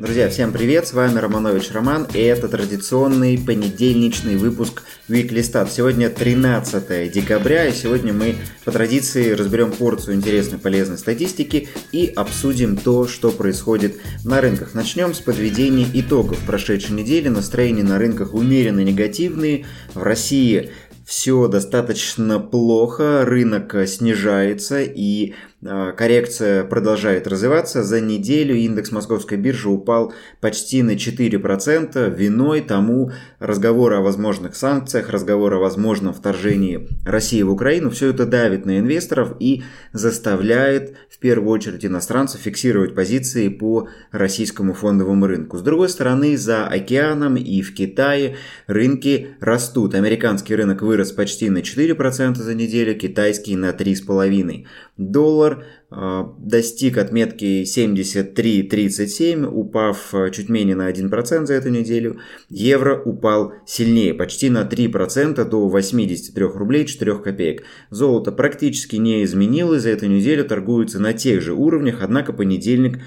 Друзья, всем привет, с вами Романович Роман, и это традиционный понедельничный выпуск Weekly Stat. Сегодня 13 декабря, и сегодня мы по традиции разберем порцию интересной полезной статистики и обсудим то, что происходит на рынках. Начнем с подведения итогов прошедшей недели. Настроения на рынках умеренно негативные. В России все достаточно плохо, рынок снижается и коррекция продолжает развиваться. За неделю индекс московской биржи упал почти на 4%. Виной тому разговоры о возможных санкциях, разговоры о возможном вторжении России в Украину. Все это давит на инвесторов и заставляет в первую очередь иностранцев фиксировать позиции по российскому фондовому рынку. С другой стороны, за океаном и в Китае рынки растут. Американский рынок вырос почти на 4% за неделю, китайский на 3,5%. Доллар доллар а, достиг отметки 73.37, упав а, чуть менее на 1% за эту неделю. Евро упал сильнее, почти на 3% до 83 рублей 4 копеек. Золото практически не изменилось, за эту неделю торгуется на тех же уровнях, однако понедельник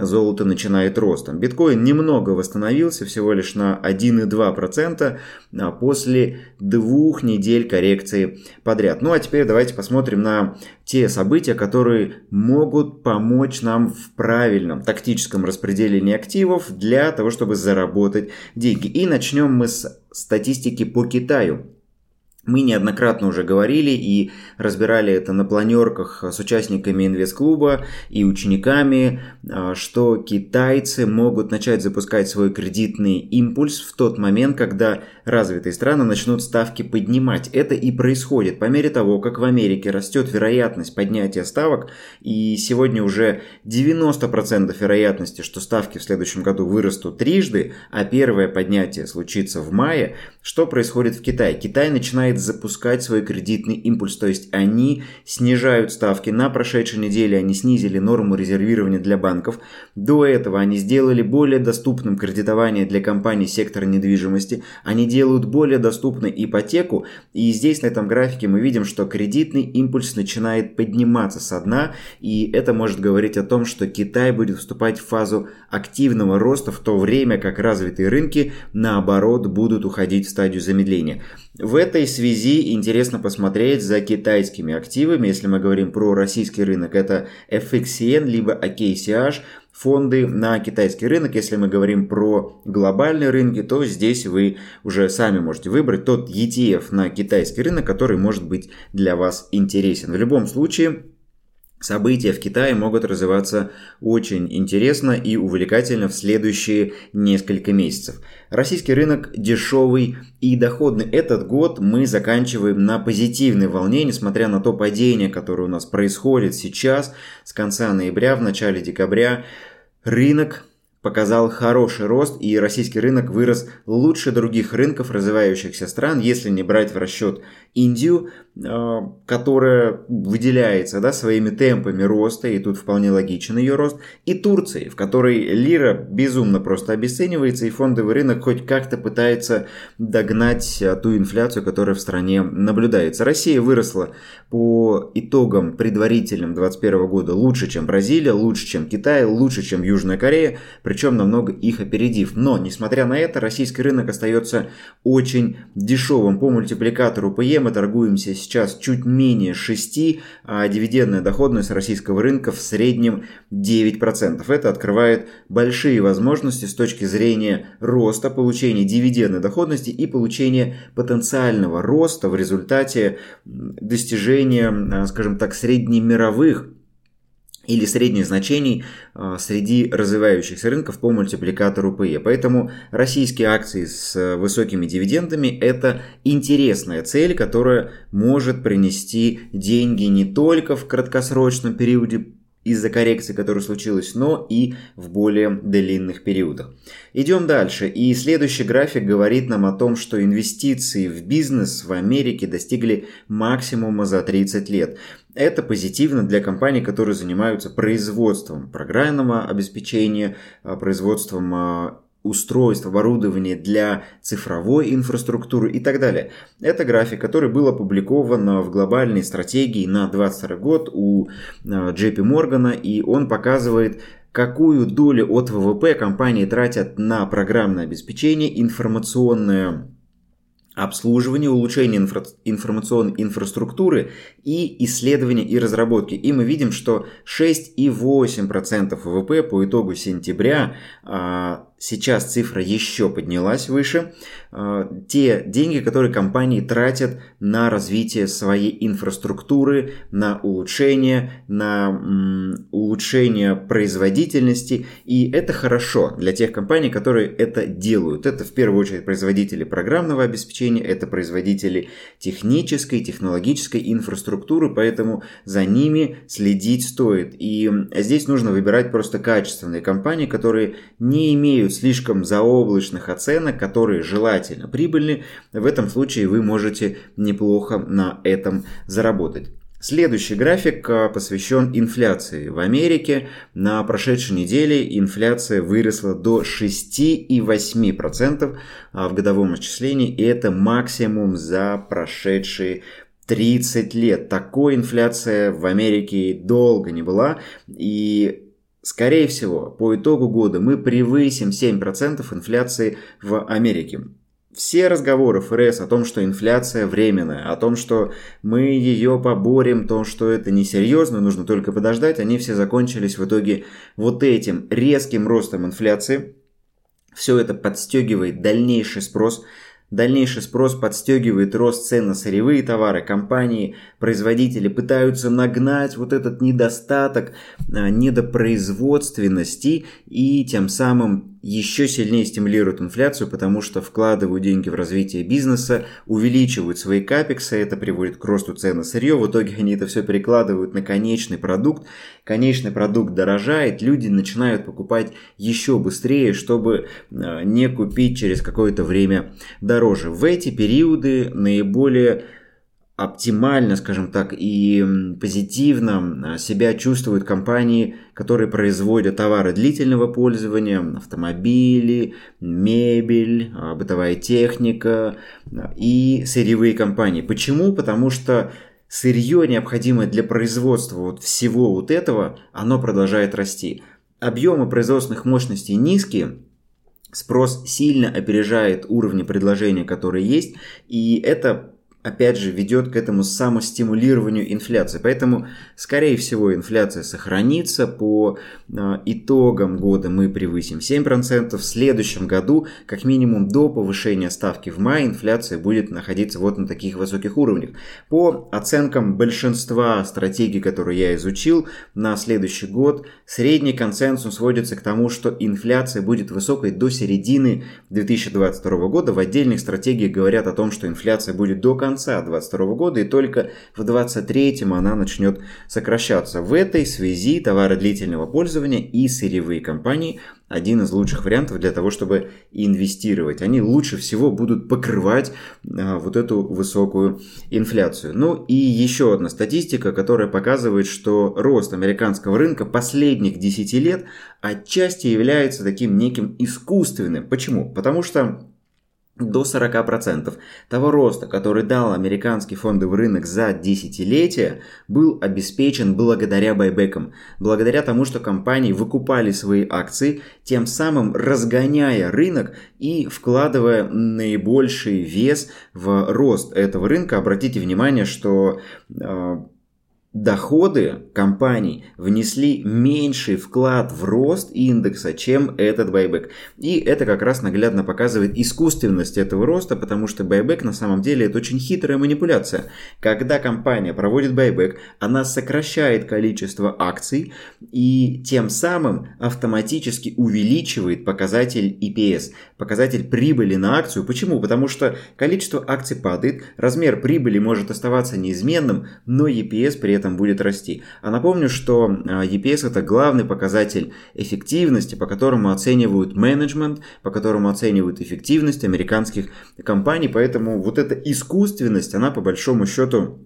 золото начинает ростом. Биткоин немного восстановился, всего лишь на 1,2% а после двух недель коррекции подряд. Ну а теперь давайте посмотрим на те события, которые могут помочь нам в правильном тактическом распределении активов для того, чтобы заработать деньги. И начнем мы с статистики по Китаю. Мы неоднократно уже говорили и разбирали это на планерках с участниками инвест-клуба и учениками, а, что китайцы могут начать запускать свой кредитный импульс в тот момент, когда развитые страны начнут ставки поднимать. Это и происходит по мере того, как в Америке растет вероятность поднятия ставок, и сегодня уже 90% вероятности, что ставки в следующем году вырастут трижды, а первое поднятие случится в мае. Что происходит в Китае? Китай начинает начинает запускать свой кредитный импульс, то есть они снижают ставки. На прошедшей неделе они снизили норму резервирования для банков. До этого они сделали более доступным кредитование для компаний сектора недвижимости. Они делают более доступной ипотеку. И здесь на этом графике мы видим, что кредитный импульс начинает подниматься со дна. И это может говорить о том, что Китай будет вступать в фазу активного роста, в то время как развитые рынки, наоборот, будут уходить в стадию замедления. В этой связи интересно посмотреть за китайскими активами, если мы говорим про российский рынок, это FXCN либо AKCH, фонды на китайский рынок. Если мы говорим про глобальные рынки, то здесь вы уже сами можете выбрать тот ETF на китайский рынок, который может быть для вас интересен. В любом случае, События в Китае могут развиваться очень интересно и увлекательно в следующие несколько месяцев. Российский рынок дешевый и доходный. Этот год мы заканчиваем на позитивной волне, несмотря на то падение, которое у нас происходит сейчас с конца ноября, в начале декабря. Рынок показал хороший рост, и российский рынок вырос лучше других рынков развивающихся стран, если не брать в расчет Индию, э, которая выделяется да, своими темпами роста, и тут вполне логичен ее рост, и Турции, в которой лира безумно просто обесценивается, и фондовый рынок хоть как-то пытается догнать ту инфляцию, которая в стране наблюдается. Россия выросла по итогам предварительным 2021 года лучше, чем Бразилия, лучше, чем Китай, лучше, чем Южная Корея, причем намного их опередив. Но, несмотря на это, российский рынок остается очень дешевым. По мультипликатору PE мы торгуемся сейчас чуть менее 6, а дивидендная доходность российского рынка в среднем 9%. Это открывает большие возможности с точки зрения роста, получения дивидендной доходности и получения потенциального роста в результате достижения, а, скажем так, среднемировых или средних значений а, среди развивающихся рынков по мультипликатору PE. Поэтому российские акции с высокими дивидендами – это интересная цель, которая может принести деньги не только в краткосрочном периоде из-за коррекции, которая случилась, но и в более длинных периодах. Идем дальше. И следующий график говорит нам о том, что инвестиции в бизнес в Америке достигли максимума за 30 лет. Это позитивно для компаний, которые занимаются производством программного обеспечения, а, производством а, устройств, оборудования для цифровой инфраструктуры и так далее. Это график, который был опубликован в глобальной стратегии на 2022 год у JP Morgan, и он показывает какую долю от ВВП компании тратят на программное обеспечение, информационное обслуживание, улучшение инфра информационной инфраструктуры и исследования и разработки. И мы видим, что 6,8% ВВП по итогу сентября а, сейчас цифра еще поднялась выше. А, те деньги, которые компании тратят на развитие своей инфраструктуры, на улучшение, на улучшение производительности. И это хорошо для тех компаний, которые это делают. Это в первую очередь производители программного обеспечения, это производители технической, технологической инфраструктуры, поэтому за ними следить стоит. И здесь нужно выбирать просто качественные компании, которые не имеют имеют слишком заоблачных оценок, которые желательно прибыльны, в этом случае вы можете неплохо на этом заработать. Следующий график а, посвящен инфляции. В Америке на прошедшей неделе инфляция выросла до 6,8% а, в годовом исчислении, и это максимум за прошедшие 30 лет. Такой инфляция в Америке долго не была, и Скорее всего, по итогу года мы превысим 7% инфляции в Америке. Все разговоры ФРС о том, что инфляция временная, о том, что мы ее поборем, то, что это несерьезно, нужно только подождать, они все закончились в итоге вот этим резким ростом инфляции. Все это подстегивает дальнейший спрос Дальнейший спрос подстегивает рост цен на сырьевые товары. Компании, производители пытаются нагнать вот этот недостаток а, недопроизводственности и тем самым еще сильнее стимулируют инфляцию, потому что вкладывают деньги в развитие бизнеса, увеличивают свои капексы, это приводит к росту цен на сырье, в итоге они это все перекладывают на конечный продукт, конечный продукт дорожает, люди начинают покупать еще быстрее, чтобы а, не купить через какое-то время дороже. В эти периоды наиболее оптимально, скажем так, и позитивно а, себя чувствуют компании, которые производят товары длительного пользования, автомобили, мебель, а, бытовая техника а, и сырьевые компании. Почему? Потому что сырье, необходимое для производства вот всего вот этого, оно продолжает расти. Объемы производственных мощностей низкие, спрос сильно опережает уровни предложения, которые есть, и это опять же, ведет к этому самостимулированию инфляции. Поэтому, скорее всего, инфляция сохранится. По а, итогам года мы превысим 7%. В следующем году, как минимум до повышения ставки в мае, инфляция будет находиться вот на таких высоких уровнях. По оценкам большинства стратегий, которые я изучил, на следующий год средний консенсус сводится к тому, что инфляция будет высокой до середины 2022 года. В отдельных стратегиях говорят о том, что инфляция будет до конца конца 2022 года, и только в 2023 она начнет сокращаться. В этой связи товары длительного пользования и сырьевые компании один из лучших вариантов для того, чтобы инвестировать. Они лучше всего будут покрывать а, вот эту высокую инфляцию. Ну и еще одна статистика, которая показывает, что рост американского рынка последних 10 лет отчасти является таким неким искусственным. Почему? Потому что до 40% того роста, который дал американский фондовый рынок за десятилетие, был обеспечен благодаря байбекам, благодаря тому, что компании выкупали свои акции, тем самым разгоняя рынок и вкладывая наибольший вес в рост этого рынка. Обратите внимание, что э, доходы компаний внесли меньший вклад в рост индекса, чем этот байбек. И это как раз наглядно показывает искусственность этого роста, потому что байбек на самом деле это очень хитрая манипуляция. Когда компания проводит байбек, она сокращает количество акций и тем самым автоматически увеличивает показатель EPS, показатель прибыли на акцию. Почему? Потому что количество акций падает, размер прибыли может оставаться неизменным, но EPS при этом этом будет расти. А напомню, что а, EPS это главный показатель эффективности, по которому оценивают менеджмент, по которому оценивают эффективность американских компаний. Поэтому вот эта искусственность, она по большому счету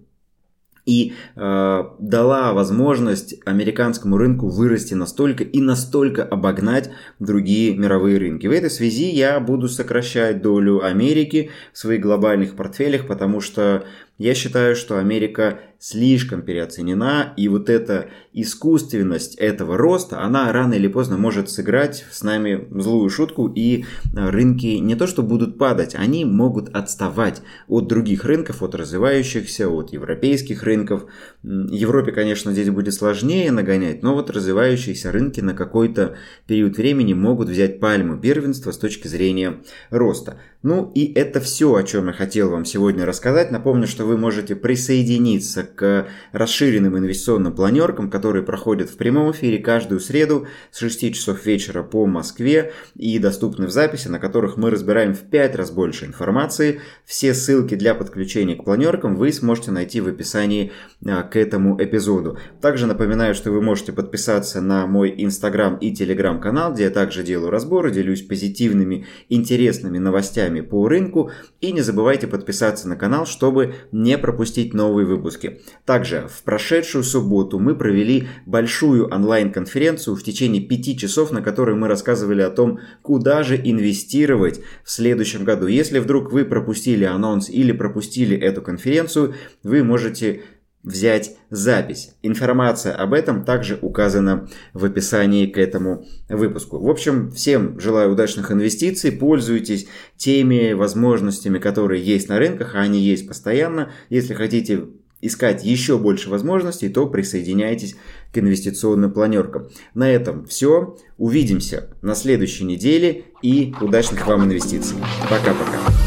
и э, дала возможность американскому рынку вырасти настолько и настолько обогнать другие мировые рынки. В этой связи я буду сокращать долю Америки в своих глобальных портфелях, потому что я считаю, что Америка слишком переоценена, и вот эта искусственность этого роста, она рано или поздно может сыграть с нами злую шутку, и рынки не то что будут падать, они могут отставать от других рынков, от развивающихся, от европейских рынков. Европе, конечно, здесь будет сложнее нагонять, но вот развивающиеся рынки на какой-то период времени могут взять пальму первенства с точки зрения роста. Ну и это все, о чем я хотел вам сегодня рассказать. Напомню, что вы можете присоединиться к расширенным инвестиционным планеркам, которые проходят в прямом эфире каждую среду с 6 часов вечера по Москве и доступны в записи, на которых мы разбираем в 5 раз больше информации. Все ссылки для подключения к планеркам вы сможете найти в описании а, к этому эпизоду. Также напоминаю, что вы можете подписаться на мой инстаграм и телеграм канал, где я также делаю разборы, делюсь позитивными, интересными новостями по рынку и не забывайте подписаться на канал, чтобы не пропустить новые выпуски. Также в прошедшую субботу мы провели большую онлайн-конференцию в течение пяти часов, на которой мы рассказывали о том, куда же инвестировать в следующем году. Если вдруг вы пропустили анонс или пропустили эту конференцию, вы можете взять запись. Информация об этом также указана в описании к этому выпуску. В общем, всем желаю удачных инвестиций, пользуйтесь теми возможностями, которые есть на рынках, а они есть постоянно. Если хотите искать еще больше возможностей, то присоединяйтесь к инвестиционным планеркам. На этом все. Увидимся на следующей неделе и удачных вам инвестиций. Пока-пока.